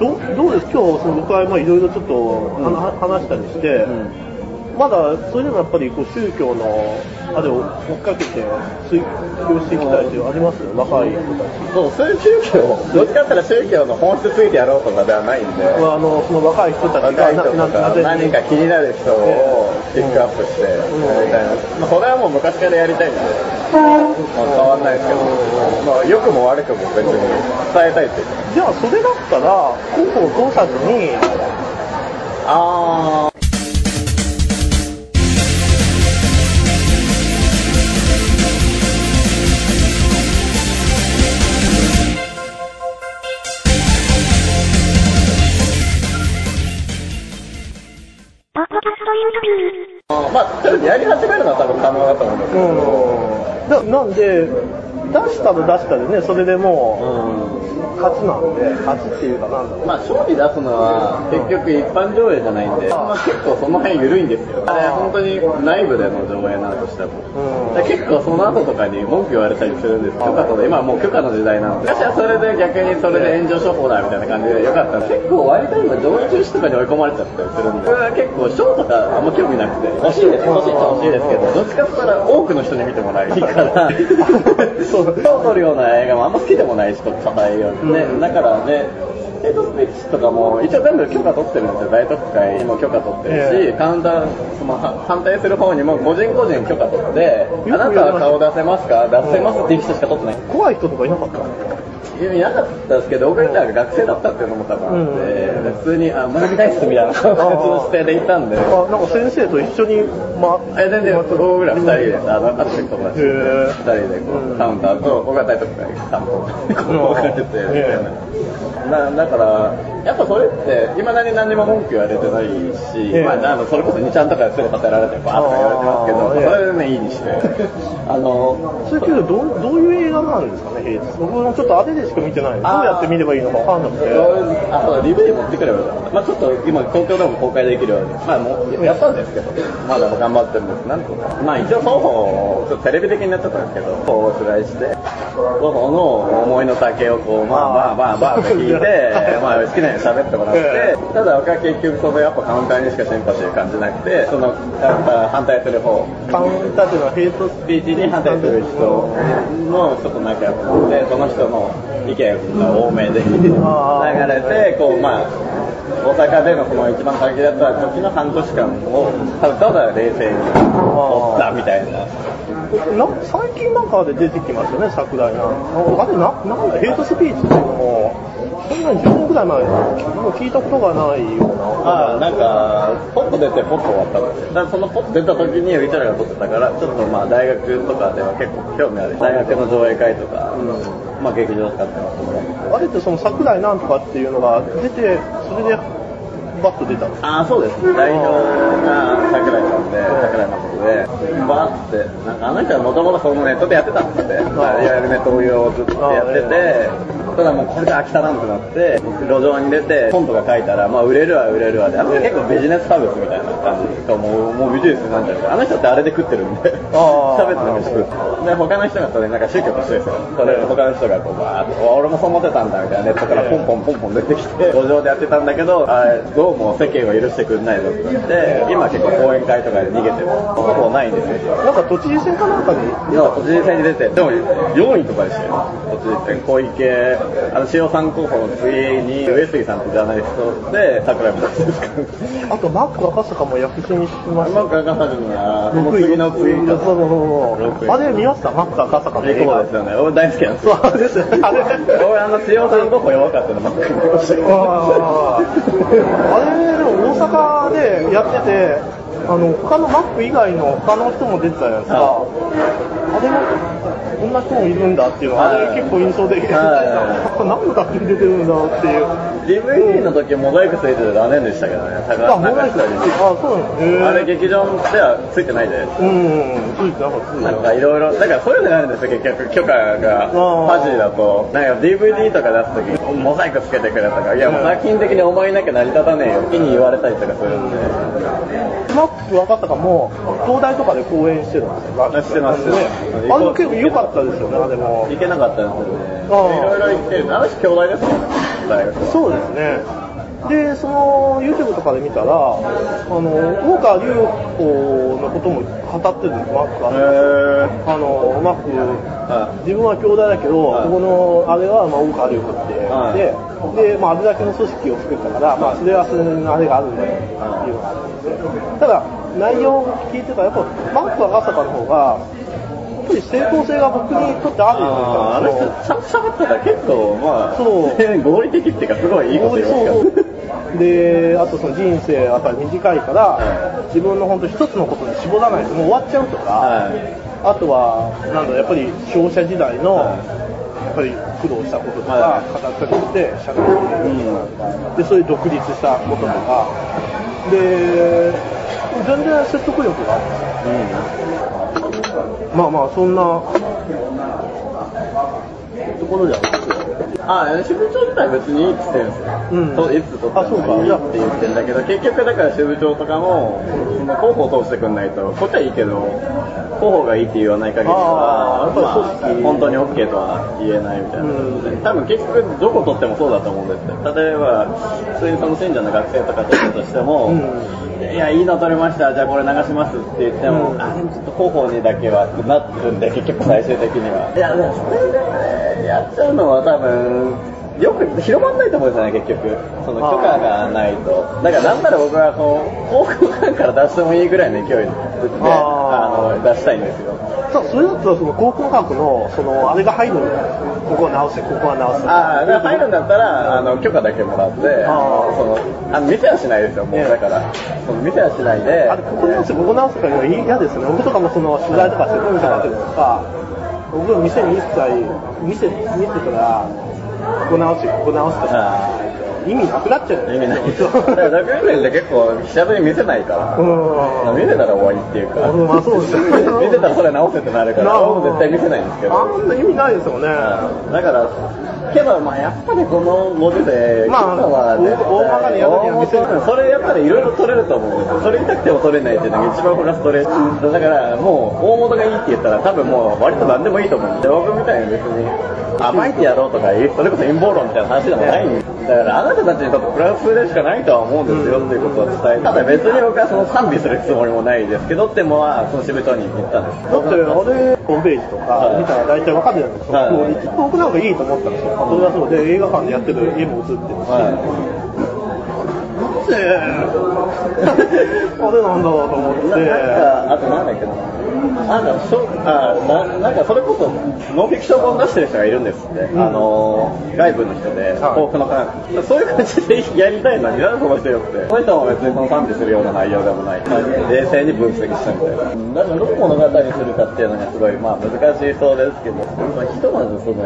どどうです？今日その僕はまあいろいろちょっと、うん。は話したりして、うんまだそれでもやっぱりこう宗教のあれを追っかけて追求していきたいというありますよ。若い人たち。そう、そういう宗教、どっちかって言ったら宗教の本質ついてやろうとかではないんで、あのその若い人たちが若い人とかぜ何か気になる人をピックアップしてやりたいな、まあ、それはもう昔からやりたいん。で、まあ、変わん。ないですけど、まあ、良くも悪くも別に伝えたいっていうかじゃあそれだったら広報を通さずにあーまあ、やり始めるのは多分可能だと思うんですけど、うん。なんで出したら出したでねそれでもう勝ちなんで勝ちっていうかなんだろう。まあ、勝利出すのは結局一般上映じゃないんで、まあ、結構その辺緩いんですよ。あれ本当に内部での上映なんとしても。うん。で結構その後とかに文句言われたりするんです。許可とか今はもう許可の時代なんで。昔はそれで逆にそれで炎上処方だみたいな感じでよかった結構割と今上映中止とかに追い込まれちゃったりするんでそれは結構ショーとかあんま興味なくて。欲しいです。欲しいっちゃ欲しいですけどどっちかって言ったら多くの人に見てもらいたいから そう賞を取るような映画もあんま好きでもないしとかえようにねだからねヘイトスピーチとかも一応全部許可取ってるんですよ大特会も許可取ってるし、ええ。カウンターそのは反対する方にも個人個人許可取ってくあなたは顔出せますか？出せますっていう人しか取ってない。怖い人とかいなかった？いやいなかったですけど僕らが学生だったっていうのも多分あって、で普通にあ学びたいっすみたいな感じの姿勢でいたんであなんか先生と一緒にまえ全然僕ら二人であのあと友達二人でこう、うんカウンターと僕が大特会担当でこう分かれててみたいなだだからやっぱそれっていまだに何にも文句言われてないし、ええまあ、あのそれこそ2ちゃんとかですぐ立てられてバーッとか言われてますけど、それでねいいにしてあのそれけどどうどういう映画なんですかね平日。僕もちょっとあれでしか見てない。どうやって見ればいいのか分かんなくて。あ、そうだ、DVD 持ってくればよかった。まあちょっと今、東京でも公開できるように、まあもうやったんですけど、まだ頑張ってるんです。なんとか。まあ一応双方、ちょっとテレビ的になっちゃったんですけど、双方を取材して、双方の思いの丈をこう、まあまあまあまあ聞いて、まあ好きなように喋ってもらって、ただ僕は結局そのやっぱカウンターにしかシンパシー感じなくて、その、反対する方、カウンターっていうのはヘイトススピーチに反対する人の人と仲良くなって、その人の意見が多めで流れて、こう、まあ、大阪でのその一番限られた時の半年間を、ただただ冷静に追ったみたいな。な最近なんかで出てきましたよね桜井なん。あれななんだヘイトスピーチっていうのもそんなに10年くらい前もう聞いたことがないような。ああ、なんか、ポッと出てポッと終わったんですよ。だからそのポッと出た時にうちらが撮ってたから、ちょっとまあ大学とかでは結構興味ある。大学の上映会とか、まあ劇場使ってますもらって。あれってその桜井なんとかっていうのが出てそれでバッと出たんですああ、そうです。代表が桜井さんで、桜井誠で、バーって、なんかあの人はもともとそのネットでやってたんですって、まあいわゆるネットをずっとやってて、ただもうこれで飽きたなってなって、路上に出て、本とか書いたら、まあ売れるわ売れるわで、あの人結構ビジネスサービスみたいな感じか、もうもうビジネスなんじゃないか。あの人ってあれで食ってるんで、あー喋ってる飯食って。で、他の人がそれなんか宗教としてですよ。それ他の人がこうバーって、俺もそう思ってたんだみたいなネットからポンポンポンポン出てきて、路上でやってたんだけど、あどうも世間は許してくれないぞってなって、今結構講演会とかで逃げてる。ほぼないんですよ。なんか都知事選かなんかに？今都知事選に出て、でも4位とかでしたよ。都知事選、小池、あの、塩さん候補の次に、上杉さんってジャーナリストで、桜井もですか。あとマック赤坂も躍進してましたマック赤坂には、その次の次そうそうそう六位あれ見ましたマック赤坂の映画そうですよね。俺大好きなんですよ。そうですねあれ俺あの、塩さん候補弱かったの、マック見ましたよあーあれでも大阪でやっててあの他のマック以外の他の人も出てたじゃないですか、はあれもこんな人もいるんだっていうのは、あれ結構印象的で、は何のために出てるんだっていう。DVD の時モザイクついてて残念でしたけどね。あ、モザイクだあ、そうなのへー。あれ劇場ではついてないで。うん、ついてなかった。ですなんかいろいろ、だからそういうのがあるんですよ、結局、許可が、ー。ファジーだと、なんか DVD とか出すとき、モザイクつけてくれとか、いや、もう作品的にお前いなきゃ成り立たねえよ、気に言われたりとかするんで、マック赤坂も東大とかで公演してるんですよ。してますね。あれも結構良かったですよね、あれも。行けなかったんですよね。いろいろ行って、あの人兄弟ですもんね。大学は。そうですね。で、その YouTube とかで見たら、あの、大川隆子のことも語ってるんです、マックあの、マック、は自分は兄弟だけど、はい。ここのあれは、まあ、大川隆子って言って、で、まあ、あれだけの組織を作ったから、まあ、それはそれのあれがあるんだよっていうのがあって。ただ、内容を聞いてたら、やっぱ、マック赤坂の方が、やっぱり正当性が僕にとってあるようあーあの人ちゃんと喋ったら結構まあそう。合理的っていうかすごいいいこと言いますからで、あとその人生やっぱり短いから、は自分の本当一つのことに絞らないともう終わっちゃうとか、はい。あとは、なんだやっぱり商社時代の、はい。やっぱり苦労したこととか、は語ったりして、社会で、で、そういう独立したこととか、で、全然説得力があるんですよ。まあまあ、そんな、ところですよ。ああ、支部長自体別にいいって言ってるんですよ。うんといつ取ってあそうか。もいいって言ってるんだけど、結局だから支部長とかも、広報を通してくんないと、こっちはいいけど、広報がいいって言わない限りは、あまあ本当に OK とは言えないみたいなことで、多分結局どこ取ってもそうだと思うんですよ。例えば、普通にその信者の学生とか取ったとしても、いや、いいの取れました、じゃあこれ流しますって言っても、うん。あ、でもちょっと広報にだけはなってるんで、結局最終的には。いや、でもそれでやっちゃうのは多分、よく広まんないと思うんですよね、結局。その許可がないと。だからなんなら僕はこう、航空館から出してもいいぐらいの勢いで、ああの、出したいんですよ。さそれだったらその航空学のそのあれが入るんじゃないですかここは直せここは直せああ、だから入るんだったら、あの、許可だけもらって、あーその、あの、見せはしないですよ、もう、ええだから。その見せはしないで、あれここ直せここ直せかが嫌ですね僕とかもその取材とかしてるとか僕の店に一切見せ見てたらここ直せここ直すとか。意味なくなっちゃうー意味ないです。だから、ドキュメントって結構、記者に見せないから。うん見せたら終わりっていうか、うんまあそうですよね 見せたらそれ直せってなるから、僕絶対見せないんですけど。あんな意味ないですよねだから、けど、まあやっぱりこの文字で、まあは大大まかにやるには見せるそれやっぱりいろいろ取れると思うんですよ。それ痛くても取れないっていうのが一番フラストレーション。だからもう大元がいいって言ったら多分もう割と何でもいいと思うんで、僕みたいに別に暴いてやろうとか、それこそ陰謀論みたいな話でもないんでだからあなたたちにとってプラスでしかないとは思うんですよっていうことを伝えて、ただ別に僕はその賛美するつもりもないですけどってもは、その支部長に言ったんです。だってあれホームページとか見たら大体わかるじゃないですか、僕なんかいいと思ったんですよ、それはそうで映画館でやってる絵も映ってるし、はい。なぜ あれなんだろうと思ってななんか、あとなんだっけな。なんか、しょあななんかそれこそ、ノンフィクション本出してる人がいるんですって。んあの、外部の人で、はい幸福の感そういう感じでやりたいのに、なんでその人よって。その人も別にその賛美するような内容でもない。冷静に分析したみたいな。だからどう物語にするかっていうのがすごい、まあ難しいそうですけど、まあ、ひとまずその、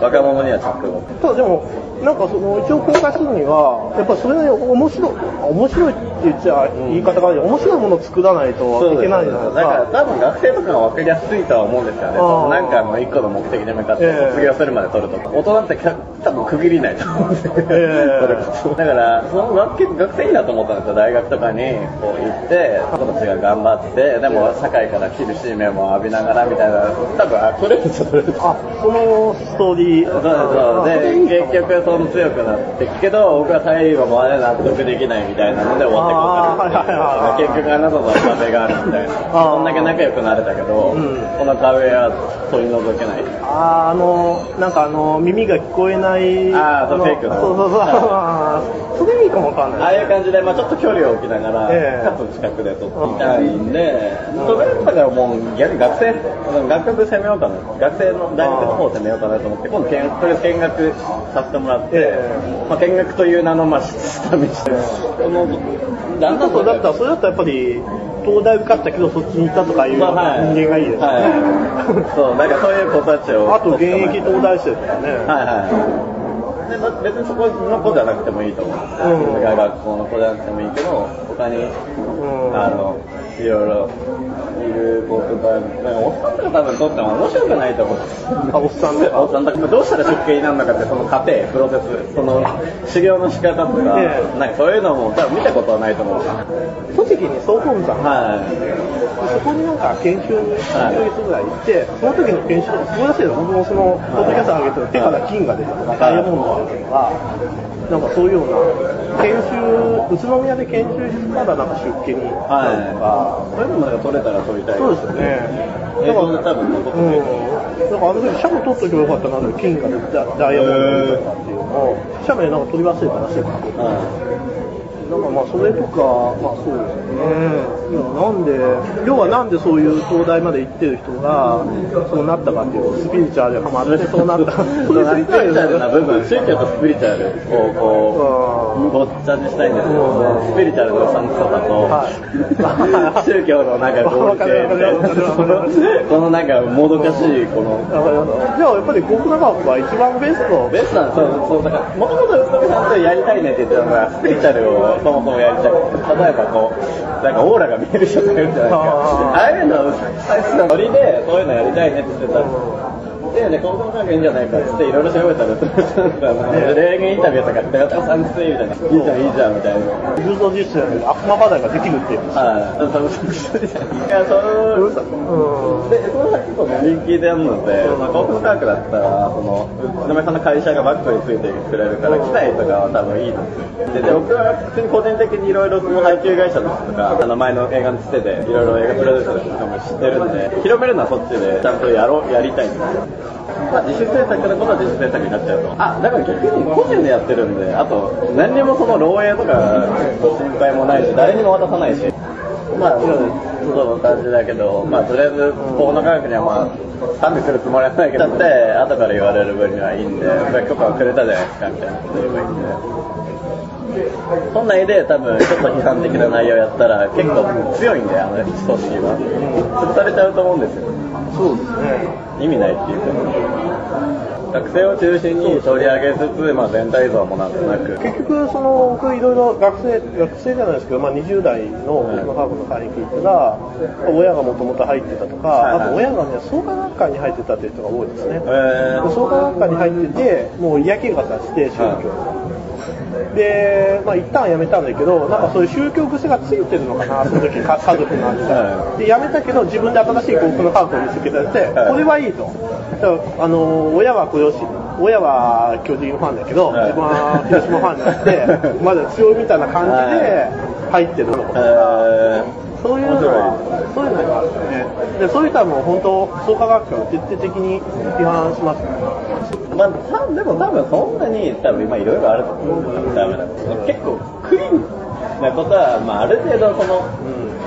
若者には着目。ただでも、なんかその一応公開するには、やっぱりそれなりに面白い、面白いって言っちゃ言い方が面白いものを作らないといけないじゃないですだからか。多分学生とかが分かりやすいとは思うんですよね。なんかの一個の目的に向かってええ卒業するまで取るとか。大人って多分区切りないと思うんですよ。ええそれこそだから、その学学生いいなと思ったんですよ。大学とかにこう行って、子たちが頑張って、でも社会から厳しい目も浴びながらみたいな、多分、あ、これちょっとあ、そのストーリー。そうそうで結局その強くなっていくけど僕は最後まで納得できないみたいなので終わってこあー。はいはいはい結局あなたとは壁があるみたいなあー。こんだけ仲良くなれたけど、うんこの壁は取り除けないあー。あの、なんかあの、耳が聞こえない。のあー。そうフェイクのそうそうそう。あー。それいいかもわかんああない。いう感じで、まあ、ちょっと距離を置きながら、ええかつ近くで撮ってみたいんで、それだからもう逆に学生、学部攻めようかな、学生の大学の方を攻めようかなと思って、今度見、とりあえず見学させてもらって、えまあ、見学という名の、まあ、下見して、この、だんだんとだったら、それだったらやっぱり、東大受かったけどそっちに行ったとかいう人間がいいですよね。はい、そう、なんかそういう子たちを。あと現役東大生とかね。はいはい。別にそこの子じゃなくてもいいと思うんですよ。うん学校の子じゃなくてもいいけど、他に、うんあの、いろいろいるおっさんとか多分撮っても面白くないと思う。あおっさんとかおっさんとか、どうしたら出家になるのかって、その過程、プロセス、その修行の仕方とか、ええなんかそういうのも多分見たことはないと思う。栃木に総本山はい。そこになんか研修に1ヶ月ぐらい行って、その時の研修とかすごいらしいの僕もその、ポッドキャスト上げてる手から金が出たとか、ダイヤモンドが出たとか、なんかそういうような、研修、宇都宮で研修したらなんか出家に行ったりとか、そういうのもなんか撮れたら撮りたい。そうですよね。映像で多分残ってうん。る。なんかあの時、シャム撮っとけばよかったなって、金が出たダイヤモンドかっていうのを、シャムでなんか撮り忘れたらしいから。なんかまあそれとか、まあそうですね。いやなんで、要はなんでそういう東大まで行ってる人が、そうなったかっていうと、スピリチュアルでハマってそうなった。それ知りたいよスピリチュアルな部分、ね。宗教とスピリチュアルをこう、ごっちゃにしたいんですよ。スピリチュアルのうさんくささはと、宗教のなんか合理性みたいな、このこのなんかもどかしい、この。じゃあやっぱり国科学は一番ベスト。ベストなんですそう、そう、だから、もともと宇都宮さんとやりたいねって言ってたのが、スピリチュアルをそもそもやりたくて、例えばこう、なんかオー。ラが見える人がいるじゃないですか。ああいうの、ノリで、そういうのやりたいねって言ってた。で、ね、高校科学いいんじゃないかって言って、いろいろ調べたら、霊言インタビュー。とかして、やったさんくせえみたいな、いいじゃん、いいじゃん、みたいな。重造実践で悪魔話題ができるっていう。はい。そうそうそう。いや、その、うん。で、その先と人気であるので、まあ、航空科学だったら、その、宇都宮さんの会社がバックについてくれるから、機材とかは多分いいんです。で、で僕は普通に個人的にいろいろその配給会社の人とか、あの前の映画のつてで、いろいろ映画プロデュースとかも知ってるんで、広めるのはそっちで、ちゃんとやろう、やりたいんですよ。まあ、自主制作のことは自主制作になっちゃうと。あ、だから逆に個人でやってるんで、あと、何にもその漏洩とか心配もないし、誰にも渡さないし。まあ、その感じだけど、まあ、とりあえず、法の科学にはまあ、賛美するつもりはないけど、だって、後から言われる分にはいいんで、許可をくれたじゃないですか、みたいなこと言えばいいんで。本来で多分ちょっと批判的な内容やったら結構強いんで、あの組織は。潰されちゃうと思うんですよ。そうですね。意味ないっていうか。学生を中心に取り上げつつ、まあ、全体像もなんとなく。結局、その、僕いろいろ学生、学生じゃないですけど、まあ20代の僕のハーフの会に聞いたら、親がもともと入ってたとか、はいはい。あと親がね、創価学会に入ってたっていう人が多いですね。えー、創価学会に入ってて、もう嫌気がさして、宗教で、まあ一旦辞めたんだけど、なんかそういう宗教癖がついてるのかな、その時か家族なんはで。で、辞めたけど、自分で新しい幸福のハーフを見つけてて、はいこれはいいと。あの、親は雇用し、親は巨人ファンだけど、はい自分は広島ファンになって、まだ強いみたいな感じで入ってるのかそういうのは、そういうのがあるね。で、そういう人はもう本当、創価学会を徹底的に批判しますね。ー、まあ、たでも多分そんなに、多分今いろいろあると思うんですダメな結構クリーンなことは、まあ、ある程度その、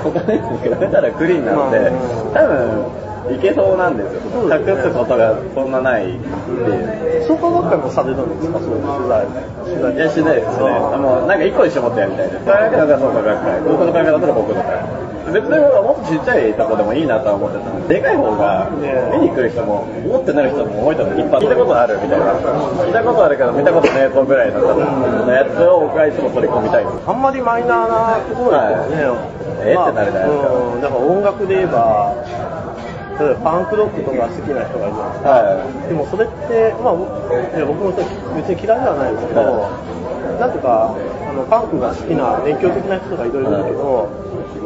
他のやつに比べたらクリーンなので、うん多分、いけそうなんですよ。すね隠すことがそんなないっていう。創価学会もされるんですか、そういう取材。取材いや、しないですね。もう、なんか一個に絞ってやりたいです。科学だったらそうか学会。僕の会だったら僕の会。別にもっとちっちゃいとこでもいいなとは思ってたんで、でかい方が、見に来る人も、思ってなる人も多いと思う。一般聞いたことあるみたいな。聞いたことあるけど、見たことねえぞぐらいのやつを僕はいつも取り込みたい。あんまりマイナーなところですよね。えってなるじゃないですかうん、だから音楽で言えば、例えばパンクロックとか好きな人がいるじゃないですでもそれって、まあ、いや僕もそれ別に嫌いではないですけど、なんとかあのパンクが好きな熱狂的な人がいろいろいるけど、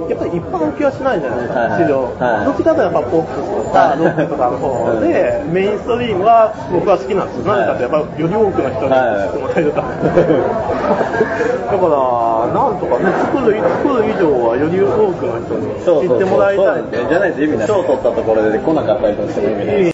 やっぱり一般受けはしないじゃないですか、はい。市場。はい。どっちかというとやっぱポップスとかロックとかの方で、メインストリームは僕は好きなんですよ。なぜかというとやっぱより多くの人に知ってもらえるから。だから、なんとかね、作る作る以上はより多くの人にそうそうそう。知ってもらいたい。そうなんですよじゃないと意味ない。賞取ったところ出てこなかったりとかしても意味ない。